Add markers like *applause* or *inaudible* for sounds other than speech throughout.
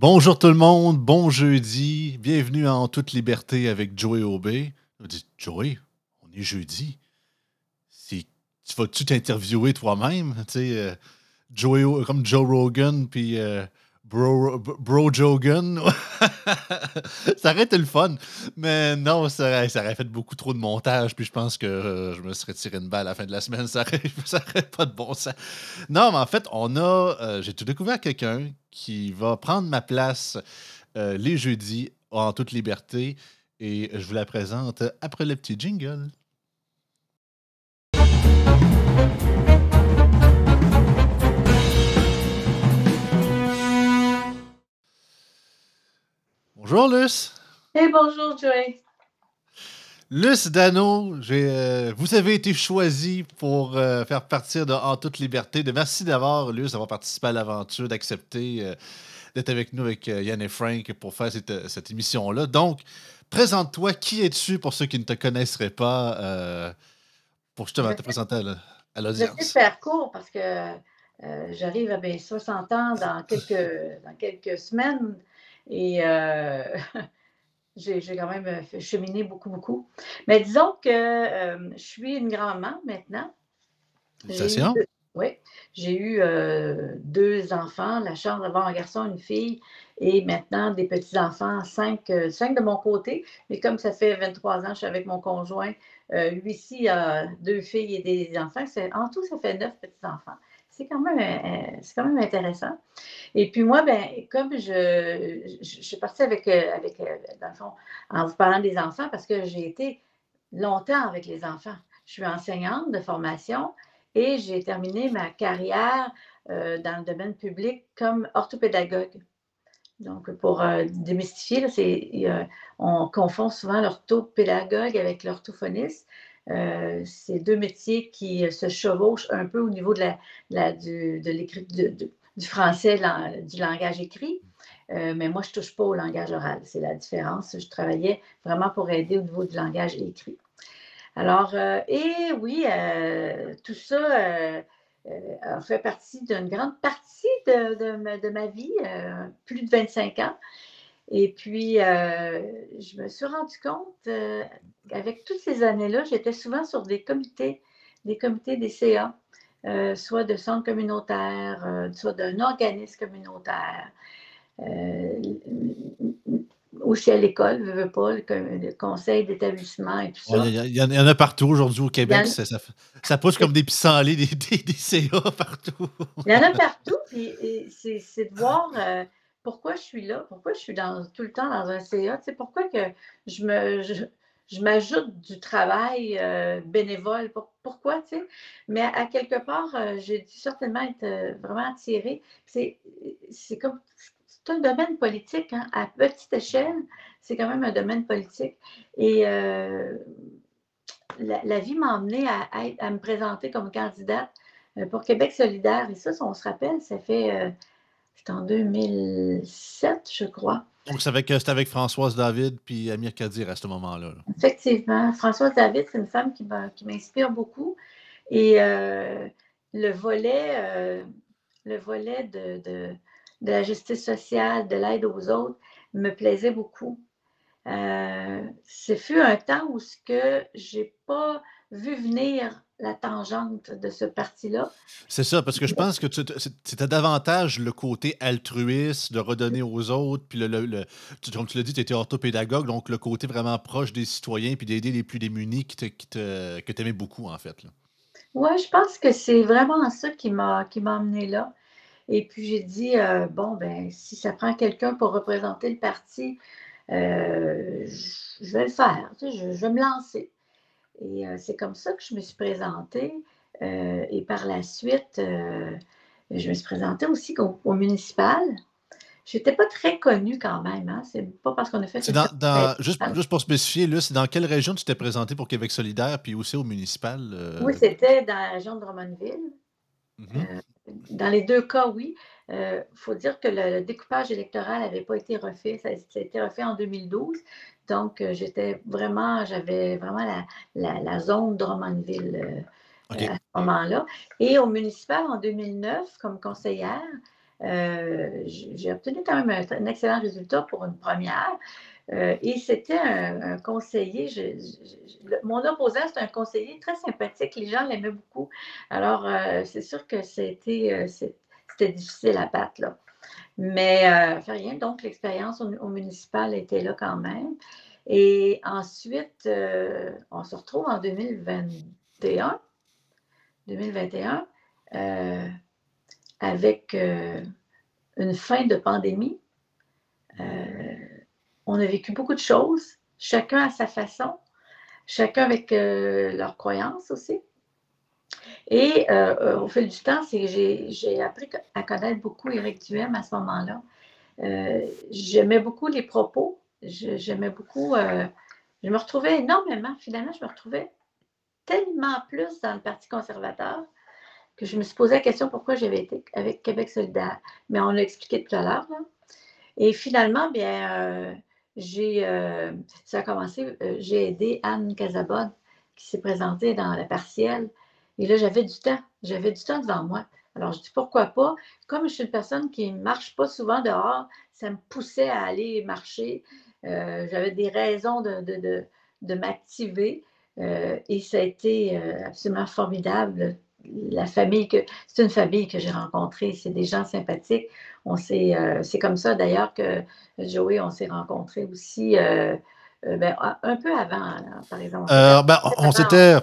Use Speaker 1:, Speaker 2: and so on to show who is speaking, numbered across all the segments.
Speaker 1: Bonjour tout le monde, bon jeudi, bienvenue en toute liberté avec Joey Aubé. Joey, on est jeudi. tu vas-tu t'interviewer toi-même, euh, comme Joe Rogan, puis euh, Bro, bro Jogan. *laughs* ça aurait été le fun. Mais non, ça aurait, fait beaucoup trop de montage. Puis je pense que euh, je me serais tiré une balle à la fin de la semaine. *laughs* Ça aurait, pas de bon sens. Non, mais en fait, on a. Euh, j'ai tout découvert quelqu'un qui va prendre ma place euh, les jeudis en toute liberté. Et je vous la présente après le petit jingle. Bonjour, Luce.
Speaker 2: Et bonjour, Joey.
Speaker 1: Luce Dano, euh, vous avez été choisi pour euh, faire partir de En toute liberté. De, merci d'avoir, Luce, d'avoir participé à l'aventure, d'accepter euh, d'être avec nous, avec Yann et Frank, pour faire cette, émission-là. Donc, présente-toi. Qui es-tu pour ceux qui ne te connaisseraient pas, pour justement te présenter à l'audience?
Speaker 2: Je vais faire court parce que j'arrive à mes 60 ans dans quelques, dans quelques semaines. Et euh, *laughs* j'ai quand même euh, cheminé beaucoup, beaucoup. Mais disons que euh, je suis une grand-maman maintenant. Oui, j'ai eu deux enfants, la chance d'avoir un garçon, une fille, et maintenant des petits-enfants, cinq, cinq, de mon côté. Mais comme ça fait 23 ans, je suis avec mon conjoint. lui ci a deux filles et des enfants. En tout, ça fait neuf petits-enfants c'est quand, même, euh, quand même intéressant. Et puis moi, ben, comme je, je, suis partie avec, euh, avec, euh, dans le fond, en vous parlant des enfants, parce que j'ai été longtemps avec les enfants. Je suis enseignante de formation et j'ai terminé ma carrière dans le domaine public comme orthopédagogue. Donc, pour démystifier, on confond souvent l'orthopédagogue avec l'orthophoniste. Euh, c'est deux métiers qui euh, se chevauchent un peu au niveau de la, du, français, du langage écrit. Euh, mais moi, je ne touche pas au langage oral. C'est la différence. Je travaillais vraiment pour aider au niveau du langage écrit. Alors, et oui, tout ça fait partie d'une grande partie de ma vie, plus de 25 ans. Et puis, euh, je me suis rendu compte, euh, avec toutes ces années-là, j'étais souvent sur des comités, des comités des CA, euh, soit de centres communautaires, soit d'un organisme communautaire, aussi à l'école, je veux pas, le, conseil d'établissement et tout ça.
Speaker 1: Il y, en a partout aujourd'hui au Québec. Ça, ça, pousse comme des pissenlits, des, des, des, CA partout.
Speaker 2: il y en a partout, puis c'est de voir pourquoi je suis là, pourquoi je suis tout le temps dans un CA, pourquoi que je me je, m'ajoute du travail euh, bénévole, pourquoi, tu sais, mais à, quelque part, euh, j'ai dû certainement être euh, vraiment attirée. C'est, comme, c'est un domaine politique, hein, à petite échelle, c'est quand même un domaine politique. Et la, vie m'a emmenée à, à, me présenter comme candidate pour Québec solidaire. Et ça, on se rappelle, ça fait c'était en 2007, je crois.
Speaker 1: Donc, c'était avec, avec, Françoise David puis Amir Kadir à ce moment-là.
Speaker 2: Effectivement. Françoise David, c'est une femme qui m'inspire beaucoup. Et euh, le volet, euh, le volet de, de, la justice sociale, de l'aide aux autres, me plaisait beaucoup. Euh, ce fut un temps où ce que j'ai pas vu venir la tangente de ce parti-là.
Speaker 1: C'est ça, parce que je pense que c'était davantage le côté altruiste, de redonner aux autres, puis le, comme tu l'as dit, tu étais orthopédagogue, donc le côté vraiment proche des citoyens, puis d'aider les plus démunis qui te, qui te, que tu aimais beaucoup, en fait.
Speaker 2: Oui, je pense que c'est vraiment ça qui m'a amené là. Et puis j'ai dit, euh, bon, ben si ça prend quelqu'un pour représenter le parti, euh, je vais le faire, je, je vais me lancer. Et euh, c'est comme ça que je me suis présentée. Euh, et par la suite, euh, je me suis présentée aussi au, municipal. Je n'étais pas très connue quand même. Hein? C'est pas parce qu'on a fait.
Speaker 1: Dans, juste, juste, pour spécifier, c'est dans quelle région tu t'es présentée pour Québec solidaire puis aussi au municipal?
Speaker 2: Oui, c'était dans la région de Drummondville. Mm-hmm. dans les deux cas, oui. Il faut dire que le, découpage électoral n'avait pas été refait. Ça, ça, a été refait en 2012. Donc, euh, j'étais vraiment, j'avais vraiment la, zone Drummondville euh, à ce moment-là. Et au municipal, en 2009, comme conseillère, j'ai obtenu quand même un, excellent résultat pour une première. et c'était un, conseiller, mon opposant, c'est un conseiller très sympathique, les gens l'aimaient beaucoup. Alors, c'est sûr que c'était, c'était difficile à battre, là. Mais euh, rien. Donc, l'expérience au, municipal était là quand même. Et ensuite, euh, on se retrouve en 2021. 2021 euh, avec une fin de pandémie. on a vécu beaucoup de choses, chacun à sa façon, chacun avec leurs croyances aussi. Et euh, euh, au fil du temps, j'ai appris à connaître beaucoup Éric Duhem à ce moment-là. Euh, j'aimais beaucoup les propos. J'aimais beaucoup. je me retrouvais énormément. Finalement, je me retrouvais tellement plus dans le Parti conservateur que je me suis posé la question pourquoi j'avais été avec Québec solidaire. Mais on l'a expliqué tout à l'heure. Et finalement, bien, ça a commencé, j'ai aidé Anne Casabonne qui s'est présentée dans la partielle et là, j'avais du temps. J'avais du temps devant moi. Alors, je dis pourquoi pas? Comme je suis une personne qui ne marche pas souvent dehors, ça me poussait à aller marcher. Euh, j'avais des raisons de, de, de, m'activer. Euh, et ça a été euh, absolument formidable. La famille que c'est une famille que j'ai rencontrée, c'est des gens sympathiques. On c'est comme ça d'ailleurs que Joey, on s'est rencontrés aussi ben, un peu avant, par exemple.
Speaker 1: Ben, on s'était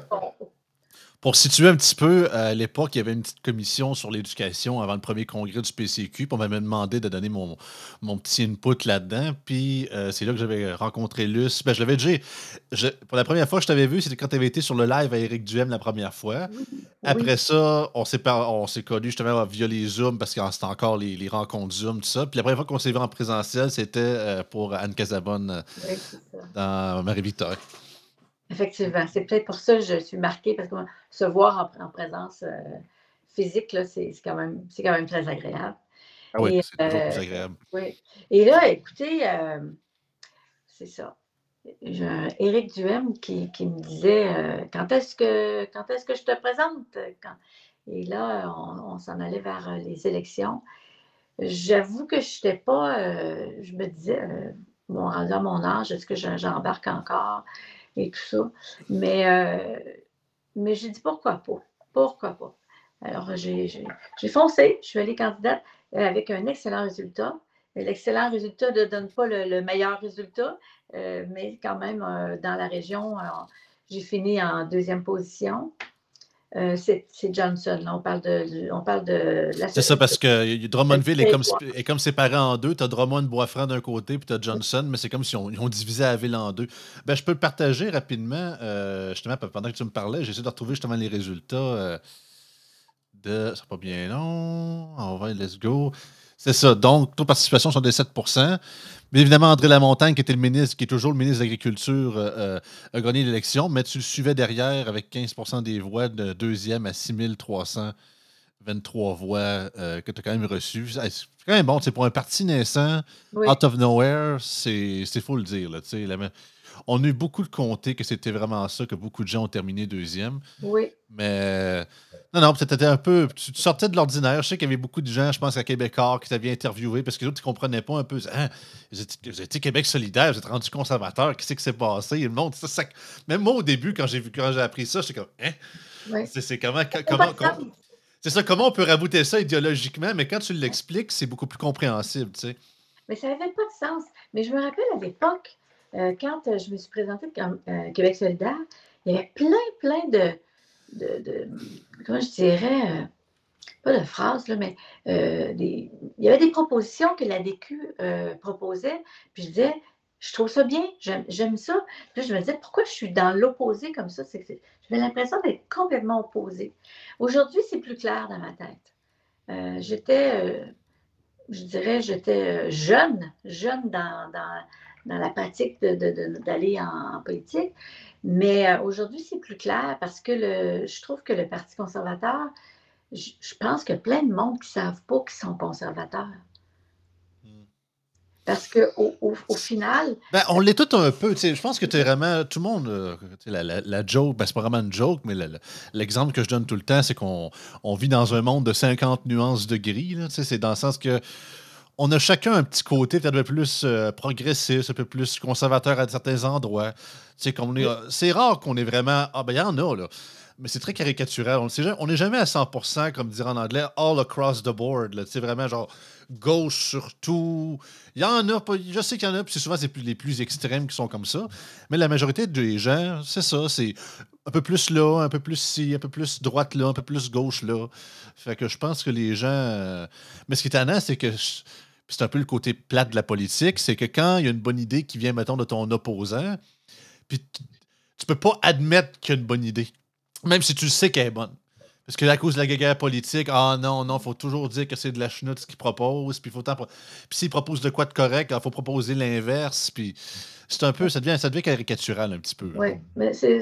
Speaker 1: pour situer un petit peu, à l'époque, il y avait une petite commission sur l'éducation avant le premier congrès du PCQ. Puis on m'avait demandé de donner mon, mon petit input là-dedans. Puis euh, c'est là que j'avais rencontré Luce. Ben, je l'avais déjà. pour la première fois que je t'avais vu, c'était quand tu avais été sur le live à Eric Duhem la première fois. Après ça, on s'est, on s'est connus justement via les Zooms parce que c'était encore les, les, rencontres Zoom, tout ça. Puis la première fois qu'on s'est vu en présentiel, c'était euh, pour Anne Casabonne oui, dans Marie-Victor.
Speaker 2: Effectivement. C'est peut-être pour ça que je suis marquée, parce que se voir en, présence euh, physique, c'est quand, même, quand même très agréable.
Speaker 1: Ah oui, c'est toujours plus euh, agréable.
Speaker 2: Oui. Et là, écoutez, euh, c'est ça. Éric Duhem qui, me disait quand est-ce que quand est-ce que je te présente? Et là, on, s'en allait vers les élections. J'avoue que je n'étais pas, je me disais, bon, à mon âge, est-ce que j'embarque encore? Et tout ça. Mais, euh, mais j'ai dit pourquoi pas? Pourquoi pas? Alors, j'ai foncé, je suis allée candidate avec un excellent résultat. L'excellent résultat ne donne pas le, meilleur résultat, euh, mais quand même, euh, dans la région, j'ai fini en deuxième position. Euh, c'est Johnson. Là. On parle de, on parle de
Speaker 1: C'est ça, parce que Drummondville est comme, est comme séparé en deux. Tu as Drummond Boisfranc d'un côté, puis tu as Johnson, mais c'est comme si on, ont divisé la ville en deux. Ben, je peux le partager rapidement. Euh, justement, pendant que tu me parlais, j'essaie de retrouver justement les résultats euh, de. C'est pas bien long. On va, let's go. C'est ça. Donc, taux de participation sont de 7% mais évidemment, André Lamontagne, qui était le ministre, qui est toujours le ministre de l'Agriculture, euh, euh, a gagné l'élection, mais tu le suivais derrière avec 15% des voix, de deuxième à 6323 voix euh, que tu as quand même reçues. C'est quand même bon, pour un parti naissant, out of nowhere, c'est faux le dire. Là, la, on a eu beaucoup de comtés que c'était vraiment ça, que beaucoup de gens ont terminé deuxième.
Speaker 2: Oui.
Speaker 1: Mais non, non, c'était un peu. Tu, sortais de l'ordinaire. Je sais qu'il y avait beaucoup de gens, je pense, à Québécois qui t'avaient interviewé parce que les autres, ils ne comprenaient pas un peu. Hein, vous, étiez, Québec solidaire, vous êtes rendu conservateur, qu'est-ce qui s'est passé? le monde, ça, Même moi, au début, quand j'ai vu quand j'ai appris ça, j'étais comme Hein? Oui. C'est comment. comment, c'est ça, comment on peut rabouter ça idéologiquement, mais quand tu l'expliques, c'est beaucoup plus compréhensible, tu sais.
Speaker 2: Mais ça n'avait pas de sens. Mais je me rappelle à l'époque, euh, quand euh, je me suis présentée comme euh, Québec solidaire, il y avait plein, plein de, comment je dirais, pas de phrases, là, mais il y avait des propositions que la DQ proposait, puis je disais, je trouve ça bien, j'aime ça. Puis je me disais, pourquoi je suis dans l'opposé comme ça? J'avais l'impression d'être complètement opposée. Aujourd'hui, c'est plus clair dans ma tête. j'étais, je dirais, j'étais jeune, jeune dans la pratique d'aller en, politique. Mais euh, aujourd'hui, c'est plus clair parce que le, je trouve que le Parti conservateur, je, pense qu'il y a plein de monde qui ne savent pas qu'ils sont conservateurs. Hmm. Parce qu'au au, au final.
Speaker 1: Ben, on l'est tout un peu. Je pense que tu es vraiment. Tout le monde. Euh, la, la, joke, ben, c'est pas vraiment une joke, mais l'exemple que je donne tout le temps, c'est qu'on on vit dans un monde de 50 nuances de gris. C'est dans le sens que. On a chacun un petit côté peut-être un peu plus euh, progressiste, un peu plus conservateur à certains endroits. C'est rare qu'on ait vraiment. Ah, ben, il y en a, là mais c'est très caricatural. On n'est jamais à 100%, comme dire en anglais, all across the board. C'est vraiment genre gauche surtout. Il y en a, je sais qu'il y en a, puis souvent c'est les plus extrêmes qui sont comme ça. Mais la majorité des gens, c'est ça, c'est un peu plus là, un peu plus ci, un peu plus droite là, un peu plus gauche là. Fait que je pense que les gens. Euh, mais ce qui est étonnant, c'est que c'est un peu le côté plate de la politique, c'est que quand il y a une bonne idée qui vient, mettons, de ton opposant, puis tu peux pas admettre qu'il y a une bonne idée. Même si tu sais qu'elle est bonne. Parce que à cause de la guerre politique, ah non, non, faut toujours dire que c'est de la chenoute ce qu'il propose. Puis faut Puis s'il propose de quoi de correct, il faut proposer l'inverse. Puis c'est un peu, ça devient, ça devient caricatural un petit peu.
Speaker 2: Oui, mais c'est,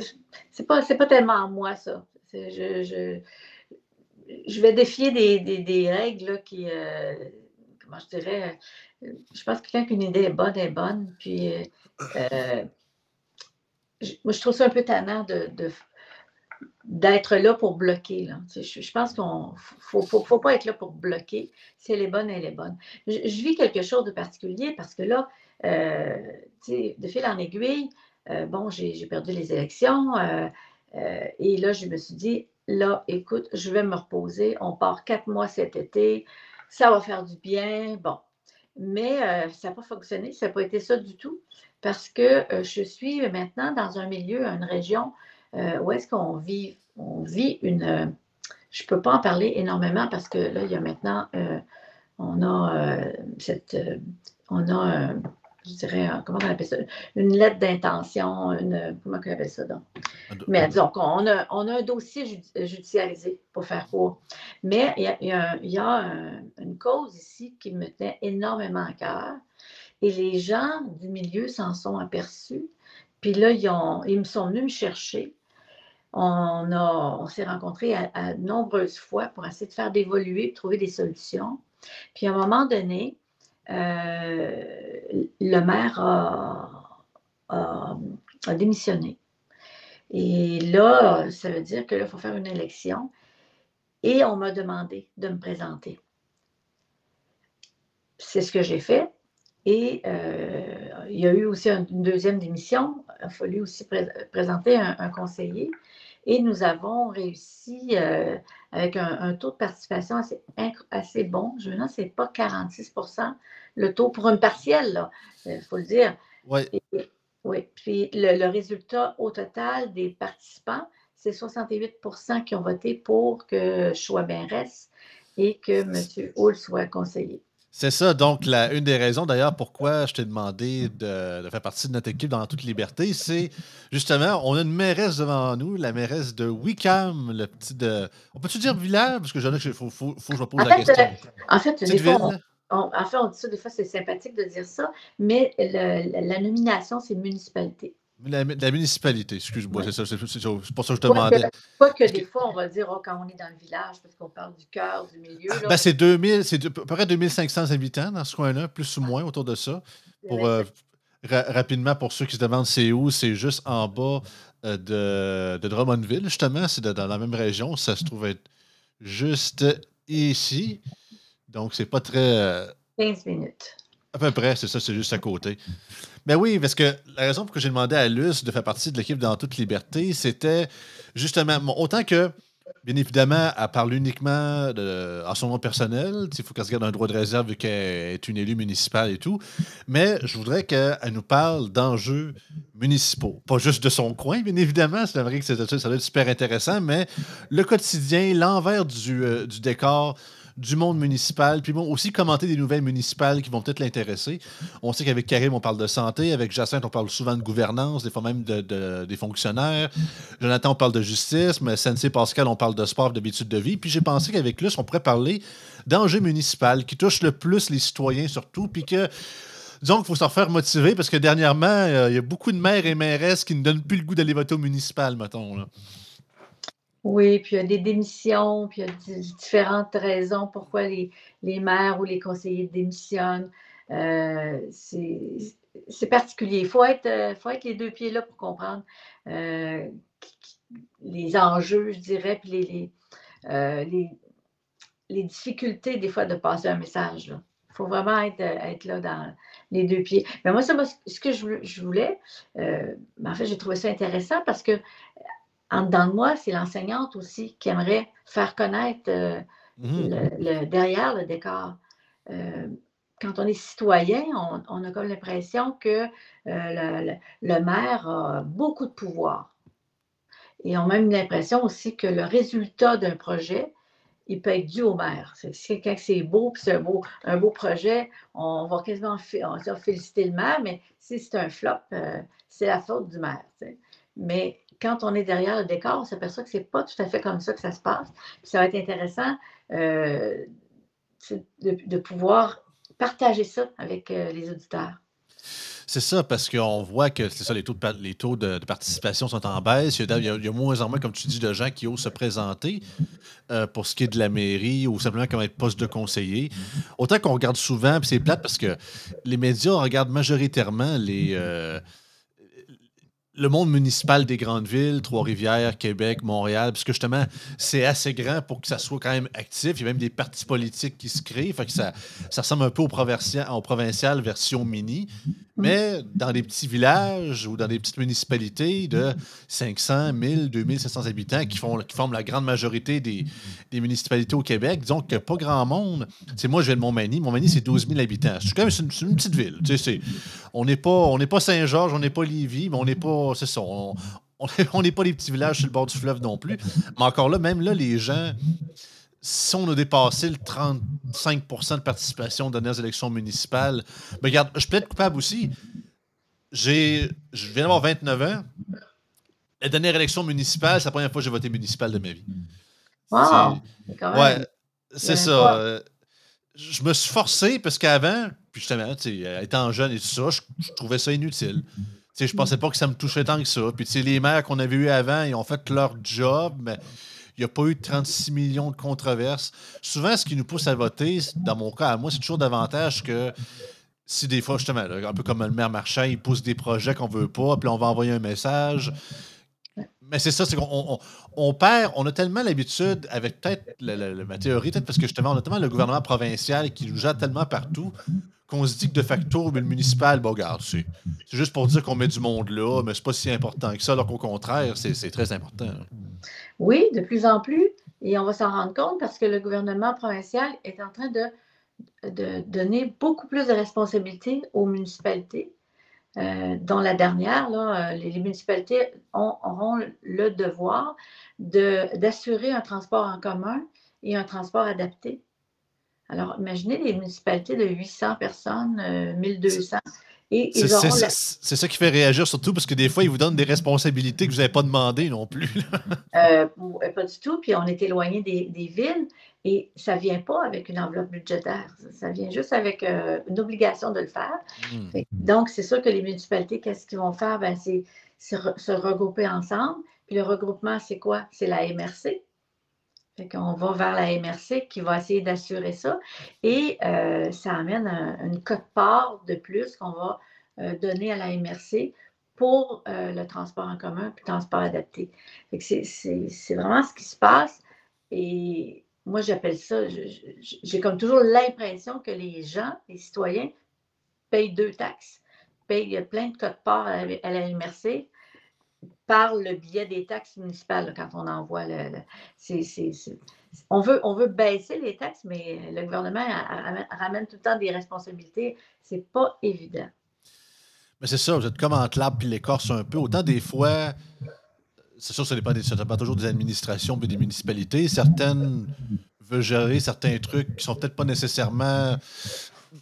Speaker 2: c'est pas, pas tellement moi, ça. Je, je, je, vais défier des, des, des règles qui, euh, je dirais, euh, je pense que quand une idée est bonne, est bonne. Puis euh, moi, je trouve ça un peu tannant de, d'être là pour bloquer. Là. Je, pense qu'il ne faut, faut, pas être là pour bloquer. Si elle est bonne, elle est bonne. Je, vis quelque chose de particulier parce que là, euh, de fil en aiguille, euh, bon, j'ai perdu les élections euh, et là, je me suis dit, là, écoute, je vais me reposer. On part quatre mois cet été. Ça va faire du bien. Bon. Mais ça n'a pas fonctionné. Ça n'a pas été ça du tout parce que je suis maintenant dans un milieu, une région euh, où est-ce qu'on vit, on vit une. Euh, je ne peux pas en parler énormément parce que là, il y a maintenant, euh, on a cette. on a, je dirais, comment on appelle ça, une lettre d'intention, une, comment on appelle ça donc? Mais disons qu'on a, on a un dossier judiciarisé pour faire quoi? Mais il y a, il y a, une cause ici qui me tenait énormément à cœur et les gens du milieu s'en sont aperçus. Puis là, ils, ont, ils me sont venus me chercher on, on s'est rencontrés à, nombreuses fois pour essayer de faire d'évoluer, trouver des solutions. Puis à un moment donné, euh, le maire a, démissionné. Et là, ça veut dire que là, il faut faire une élection. Et on m'a demandé de me présenter. C'est ce que j'ai fait. Et euh, il y a eu aussi une deuxième démission. Il a fallu aussi présenter un, conseiller. Et nous avons réussi euh, avec un, taux de participation assez, assez bon. Je me demande, ce n'est pas 46% le taux pour une partielle, il faut le dire.
Speaker 1: Oui.
Speaker 2: oui. Puis le, résultat au total des participants, c'est 68% qui ont voté pour que bien reste et que M. Hull soit conseiller.
Speaker 1: C'est ça, donc la, une des raisons d'ailleurs pourquoi je t'ai demandé de, faire partie de notre équipe dans toute liberté, c'est justement, on a une mairesse devant nous, la mairesse de Wickham, le petit de. On peut-tu dire village? Parce que j'en ai il faut, faut, faut, que je me pose la question. Euh,
Speaker 2: en fait, des fois, on, en fait, on dit ça, des fois, c'est sympathique de dire ça, mais la nomination, c'est municipalité.
Speaker 1: La, municipalité, excuse-moi, c'est c'est pour ça que je te demandais.
Speaker 2: Pas que, des fois, on va dire oh, quand on est dans le village, parce qu'on parle du cœur, du milieu.
Speaker 1: Ben, c'est 2000, c'est à peu près 2500 habitants dans ce coin-là, plus ou moins autour de ça. Pour, euh, rapidement, pour ceux qui se demandent c'est où, c'est juste en bas euh, de, de, Drummondville, justement. C'est dans la même région. Ça se trouve être juste ici. Donc, c'est pas très.
Speaker 2: 15 euh, minutes.
Speaker 1: À peu près, c'est ça, c'est juste à côté. Ben oui, parce que la raison pour laquelle j'ai demandé à Luce de faire partie de l'équipe dans toute liberté, c'était justement, autant que, bien évidemment, elle parle uniquement en son nom personnel, il faut qu'elle se garde un droit de réserve vu qu'elle est une élue municipale et tout, mais je voudrais qu'elle nous parle d'enjeux municipaux. Pas juste de son coin, bien évidemment, c'est vrai que ça doit être super intéressant, mais le quotidien, l'envers du, euh, du décor du monde municipal, puis bon, aussi commenter des nouvelles municipales qui vont peut-être l'intéresser. On sait qu'avec Karim, on parle de santé, avec Jacinthe, on parle souvent de gouvernance, des fois même de, des fonctionnaires. Jonathan, on parle de justice, mais Sensei Pascal, on parle de sport, d'habitude de vie. Puis j'ai pensé qu'avec Luce, on pourrait parler d'enjeux municipaux qui touchent le plus les citoyens surtout, puis que disons qu'il faut s'en faire motiver parce que dernièrement, euh, il y a beaucoup de maires et mairesses qui ne donnent plus le goût d'aller voter au municipal, mettons. Là.
Speaker 2: Oui, puis il y a des démissions, puis il y a différentes raisons pourquoi les, les maires ou les conseillers démissionnent. c'est particulier. Il faut être, faut être les deux pieds là pour comprendre les enjeux, je dirais, puis les, les, les, difficultés des fois de passer un message. Il faut vraiment être, être, là dans les deux pieds. Mais moi, ça, ce que je, voulais, ben, en fait, j'ai trouvé ça intéressant parce que en dedans de moi, c'est l'enseignante aussi qui aimerait faire connaître mmh le, derrière le décor. quand on est citoyen, on, a comme l'impression que le, le, maire a beaucoup de pouvoir. Et on a même l'impression aussi que le résultat d'un projet, il peut être dû au maire. C'est, quand c'est beau, puis c'est un beau, un beau projet, on va quasiment on féliciter le maire, mais si c'est un flop, euh, c'est la faute du maire. Mais quand on est derrière le décor, on s'aperçoit que ce n'est pas tout à fait comme ça que ça se passe. ça va être intéressant euh, de, pouvoir partager ça avec euh, les auditeurs.
Speaker 1: C'est ça, parce qu'on voit que c'est ça, les taux, de, taux de, participation sont en baisse. Il y, a, moins en moins, comme tu dis, de gens qui osent se présenter euh, pour ce qui est de la mairie ou simplement comme être poste de conseiller. Autant qu'on regarde souvent, puis c'est plate parce que les médias regardent majoritairement les. Le monde municipal des grandes villes, Trois-Rivières, Québec, Montréal, parce que justement, c'est assez grand pour que ça soit quand même actif. Il y a même des partis politiques qui se créent. Ça ressemble un peu au provincial, au provincial version mini. Mais dans des petits villages ou dans des petites municipalités de 500, 1000, 2500 habitants qui, font, qui forment la grande majorité des, municipalités au Québec, disons pas grand monde. C'est moi, je viens de Montmagny. Montmagny, c'est 12 000 habitants. C'est quand même une, petite ville. On n'est pas, pas Saint-Georges, on n'est pas Lévis, mais on n'est pas. C'est ça. On n'est pas des petits villages sur le bord du fleuve non plus. Mais encore là, même là, les gens si on a dépassé le 35% de participation dans les élections municipales, mais regarde, je peux être coupable aussi. J'ai, je viens d'avoir 29 ans. La dernière élection municipale, c'est la première fois que j'ai voté municipal de ma vie.
Speaker 2: Wow!
Speaker 1: C'est, ouais, c'est ça. Euh, je me suis forcé parce qu'avant, puis justement, étant jeune et tout ça, je, trouvais ça inutile. Je je pensais pas que ça me touchait tant que ça. Puis les maires qu'on avait eu avant, ils ont fait leur job, mais il n'y a pas eu 36 millions de controverses. Souvent, ce qui nous pousse à voter, dans mon cas, à moi, c'est toujours davantage que si des fois, justement, un peu comme le maire Marchand, il pousse des projets qu'on ne veut pas, puis on va envoyer un message. Mais c'est ça, c'est qu'on on, perd, on a tellement l'habitude, avec peut-être ma théorie, peut-être parce que justement, on a tellement le gouvernement provincial qui nous jette tellement partout qu'on se dit que de facto, le municipal, bon, regarde, c'est juste pour dire qu'on met du monde là, mais c'est pas si important que ça, alors qu'au contraire, c'est très important.
Speaker 2: Oui, de plus en plus, et on va s'en rendre compte parce que le gouvernement provincial est en train de, de donner beaucoup plus de responsabilités aux municipalités, euh, dont la dernière, là, euh, les, municipalités auront le devoir d'assurer un transport en commun et un transport adapté. Alors, imaginez les municipalités de 800 personnes, 1200. Euh,
Speaker 1: c'est ça qui fait réagir surtout parce que des fois, ils vous donnent des responsabilités que vous n'avez pas demandées non plus.
Speaker 2: Euh, euh, pas du tout. Puis on est éloigné des, villes et ça ne vient pas avec une enveloppe budgétaire. Ça vient juste avec euh, une obligation de le faire. Hmm. Donc, c'est sûr que les municipalités, qu'est-ce qu'ils vont faire? Ben, c'est se regrouper ensemble. Puis le regroupement, c'est quoi? C'est la MRC. Fait qu'on va vers la MRC qui va essayer d'assurer ça. Et euh, ça amène une cote-part de plus qu'on va euh, donner à la MRC pour euh, le transport en commun puis le transport adapté. C'est vraiment ce qui se passe. Et moi, j'appelle ça, j'ai comme toujours l'impression que les gens, les citoyens, payent deux taxes. Payent plein de cotes-part à, la MRC par le biais des taxes municipales quand on envoie le. On, veut, on veut baisser les taxes, mais le gouvernement ramène, tout le temps des responsabilités. C'est pas évident.
Speaker 1: Mais c'est ça, vous êtes comme entre l'arbre et l'écorce un peu. Autant des fois, c'est sûr, ça dépend, ça dépend toujours des administrations et des municipalités. Certaines veulent gérer certains trucs qui sont peut-être pas nécessairement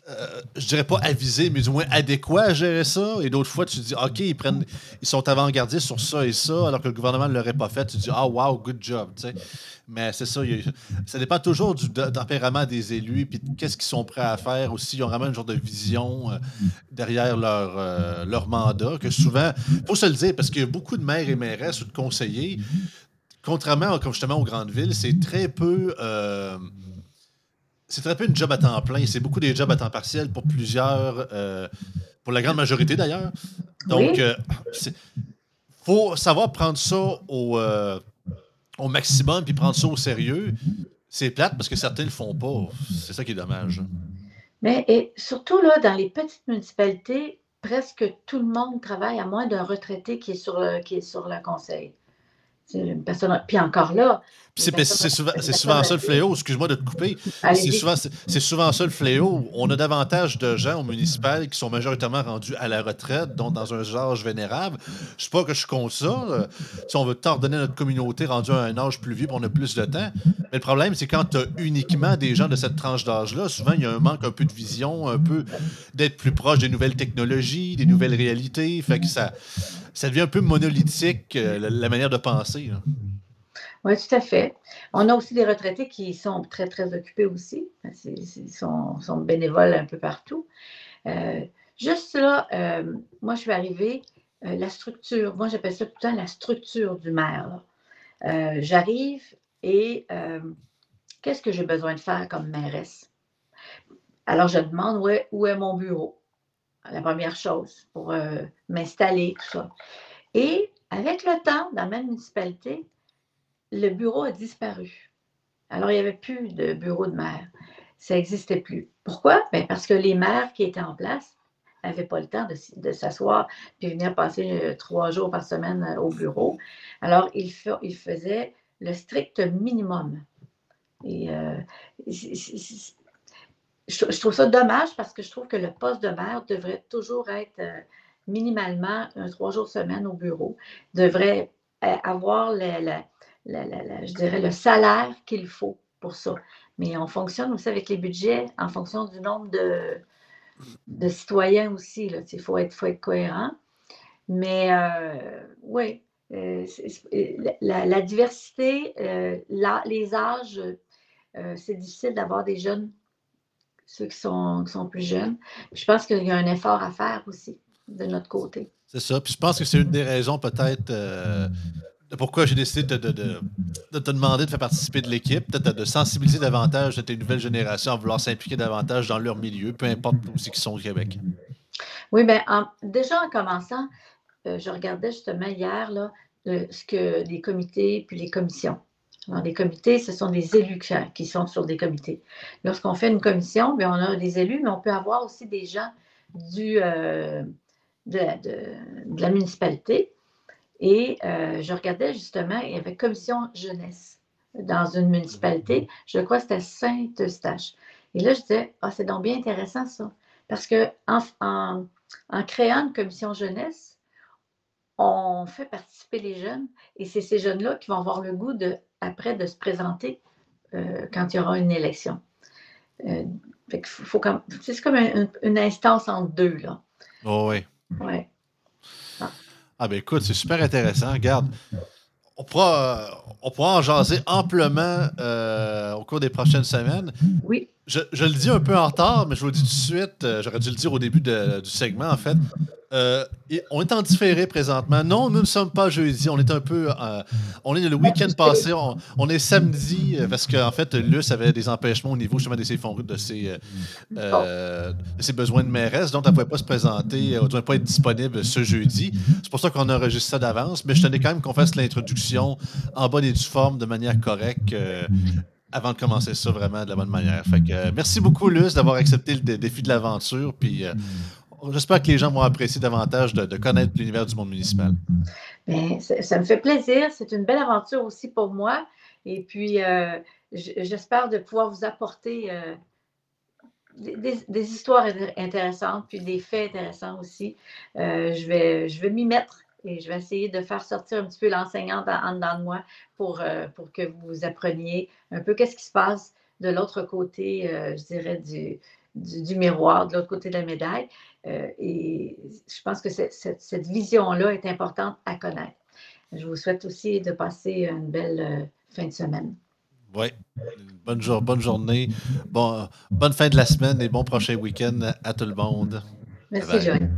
Speaker 1: euh, je dirais pas avisé, mais du moins adéquat à gérer ça. Et d'autres fois, tu dis, OK, ils, prennent, ils sont avant-gardistes sur ça et ça, alors que le gouvernement ne l'aurait pas fait. Tu dis, ah, wow, good job. Mais c'est ça, ça dépend toujours du tempérament des élus, puis qu'est-ce qu'ils sont prêts à faire aussi. Ils ont vraiment une genre de vision euh, derrière leur, euh, leur mandat, que souvent, il faut se le dire, parce qu'il y a beaucoup de maires et mairesses ou de conseillers, contrairement justement aux grandes villes, c'est très peu c'est très peu une job à temps plein. C'est beaucoup des jobs à temps partiel pour plusieurs, euh, pour la grande majorité d'ailleurs. Donc, il euh, faut savoir prendre ça au, euh, au maximum puis prendre ça au sérieux. C'est plate parce que certains ne le font pas. C'est ça qui est dommage.
Speaker 2: Mais et surtout là, dans les petites municipalités, presque tout le monde travaille, à moins d'un retraité qui est sur le, qui est sur le conseil. Une personne... Puis encore là,
Speaker 1: c'est souvent, souvent ça le fléau, excuse-moi de te couper. C'est souvent, souvent, ça le fléau. On a davantage de gens au municipal qui sont majoritairement rendus à la retraite, donc dans un âge vénérable. Je sais pas que je suis contre ça. Si on veut t'ordonner notre communauté rendue à un âge plus vieux, on a plus de temps. Mais le problème, c'est quand tu as uniquement des gens de cette tranche d'âge-là, souvent il y a un manque un peu de vision, un peu d'être plus proche des nouvelles technologies, des nouvelles réalités. Fait que ça, ça devient un peu monolithique, euh, la, manière de penser.
Speaker 2: Oui, tout à fait. On a aussi des retraités qui sont très, très occupés aussi. Ils sont, bénévoles un peu partout. Euh, juste là, euh, moi, je suis arrivée, la structure, moi, j'appelle ça tout le temps la structure du maire. J'arrive et qu'est-ce que j'ai besoin de faire comme mairesse? Alors, je demande où est mon bureau? La première chose, pour euh, m'installer, tout ça. Et avec le temps, dans même municipalité, le bureau a disparu. Alors, il n'y avait plus de bureau de maire. Ça n'existait plus. Pourquoi? Bien, parce que les maires qui étaient en place n'avaient pas le temps de, s'asseoir et venir passer euh, trois jours par semaine euh, au bureau. Alors, ils, faisaient le strict minimum. Et je, trouve ça dommage parce que je trouve que le poste de maire devrait toujours être euh, minimalement un trois jours semaine au bureau, devrait euh, je dirais le salaire qu'il faut pour ça. Mais on fonctionne aussi avec les budgets en fonction du nombre de, citoyens aussi. Il faut être, faut cohérent. Mais euh, oui, la, diversité, les âges, c'est difficile d'avoir des jeunes ceux qui sont, plus jeunes. je pense qu'il y a un effort à faire aussi de notre côté.
Speaker 1: C'est ça. Puis je pense que c'est une des raisons peut-être euh, pourquoi j'ai décidé de, te demander de faire participer de l'équipe, peut-être de sensibiliser davantage tes nouvelles générations à vouloir s'impliquer davantage dans leur milieu, peu importe où ils sont au Québec.
Speaker 2: Oui, bien, déjà en commençant, euh, je regardais justement hier là, ce que les comités puis les commissions dans des comités, ce sont des élus qui sont sur des comités. Lorsqu'on fait une commission, bien, on a des élus, mais on peut avoir aussi des gens euh, de, la municipalité. Et euh, je regardais justement, il y avait commission jeunesse dans une municipalité. Je crois que c'était Saint-Eustache. Et là, je disais, ah, c'est donc bien intéressant ça. Parce que en créant une commission jeunesse, on fait participer les jeunes et c'est ces jeunes-là qui vont avoir le goût de après de se présenter euh, quand il y aura une élection. Euh, faut c'est comme une instance en deux, là.
Speaker 1: Oh oui.
Speaker 2: Ouais.
Speaker 1: Ah. ben écoute, c'est super intéressant. Regarde, on pourra, on pourra en jaser amplement euh, au cours des prochaines semaines.
Speaker 2: Oui.
Speaker 1: Je, le dis un peu en retard, mais je vous le dis tout de suite. J'aurais dû le dire au début du segment, en fait. Euh, on est en différé présentement. Non, nous ne sommes pas jeudi. On est un peu. Euh, on est le week-end passé. On, est samedi euh, parce qu'en fait, Luce avait des empêchements au niveau justement de ses, de ses, de ses besoins de mairesse. Donc, elle ne pouvait pas se présenter. Elle ne pouvait pas être disponible ce jeudi. C'est pour ça qu'on enregistre ça d'avance. Mais je tenais quand même qu'on fasse l'introduction en bonne et due forme de manière correcte avant de commencer ça vraiment de la bonne manière. Fait que, merci beaucoup, Luce, d'avoir accepté le défi de l'aventure. Puis j'espère que les gens vont apprécier davantage de, connaître l'univers du monde municipal.
Speaker 2: Bien, ça, me fait plaisir. C'est une belle aventure aussi pour moi. Et puis, euh, j'espère de pouvoir vous apporter euh, des, histoires intéressantes, puis des faits intéressants aussi. Euh, je vais, je vais m'y mettre et je vais essayer de faire sortir un petit peu l'enseignante en, dedans de moi pour, pour que vous appreniez un peu qu'est-ce qui se passe de l'autre côté, je dirais, du, du, miroir, de l'autre côté de la médaille. Euh, et je pense que cette, vision-là est importante à connaître. Je vous souhaite aussi de passer une belle euh, fin de semaine.
Speaker 1: Oui, bonne, bonne journée, bon, bonne fin de la semaine et bon prochain week-end à tout le monde.
Speaker 2: Merci, Joël.